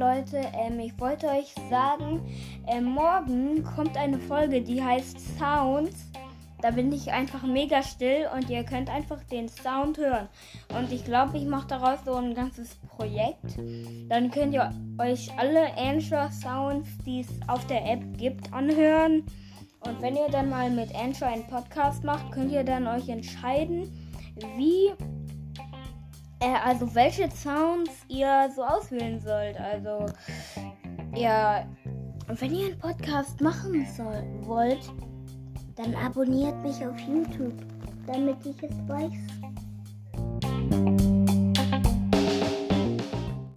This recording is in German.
Leute, ähm, ich wollte euch sagen, ähm, morgen kommt eine Folge, die heißt Sounds. Da bin ich einfach mega still und ihr könnt einfach den Sound hören. Und ich glaube, ich mache daraus so ein ganzes Projekt. Dann könnt ihr euch alle Anchor Sounds, die es auf der App gibt, anhören. Und wenn ihr dann mal mit Anchor einen Podcast macht, könnt ihr dann euch entscheiden, wie, äh, also welche Sounds ihr so auswählen sollt. Also, ja, wenn ihr einen Podcast machen soll, wollt, dann abonniert mich auf YouTube, damit ich es weiß.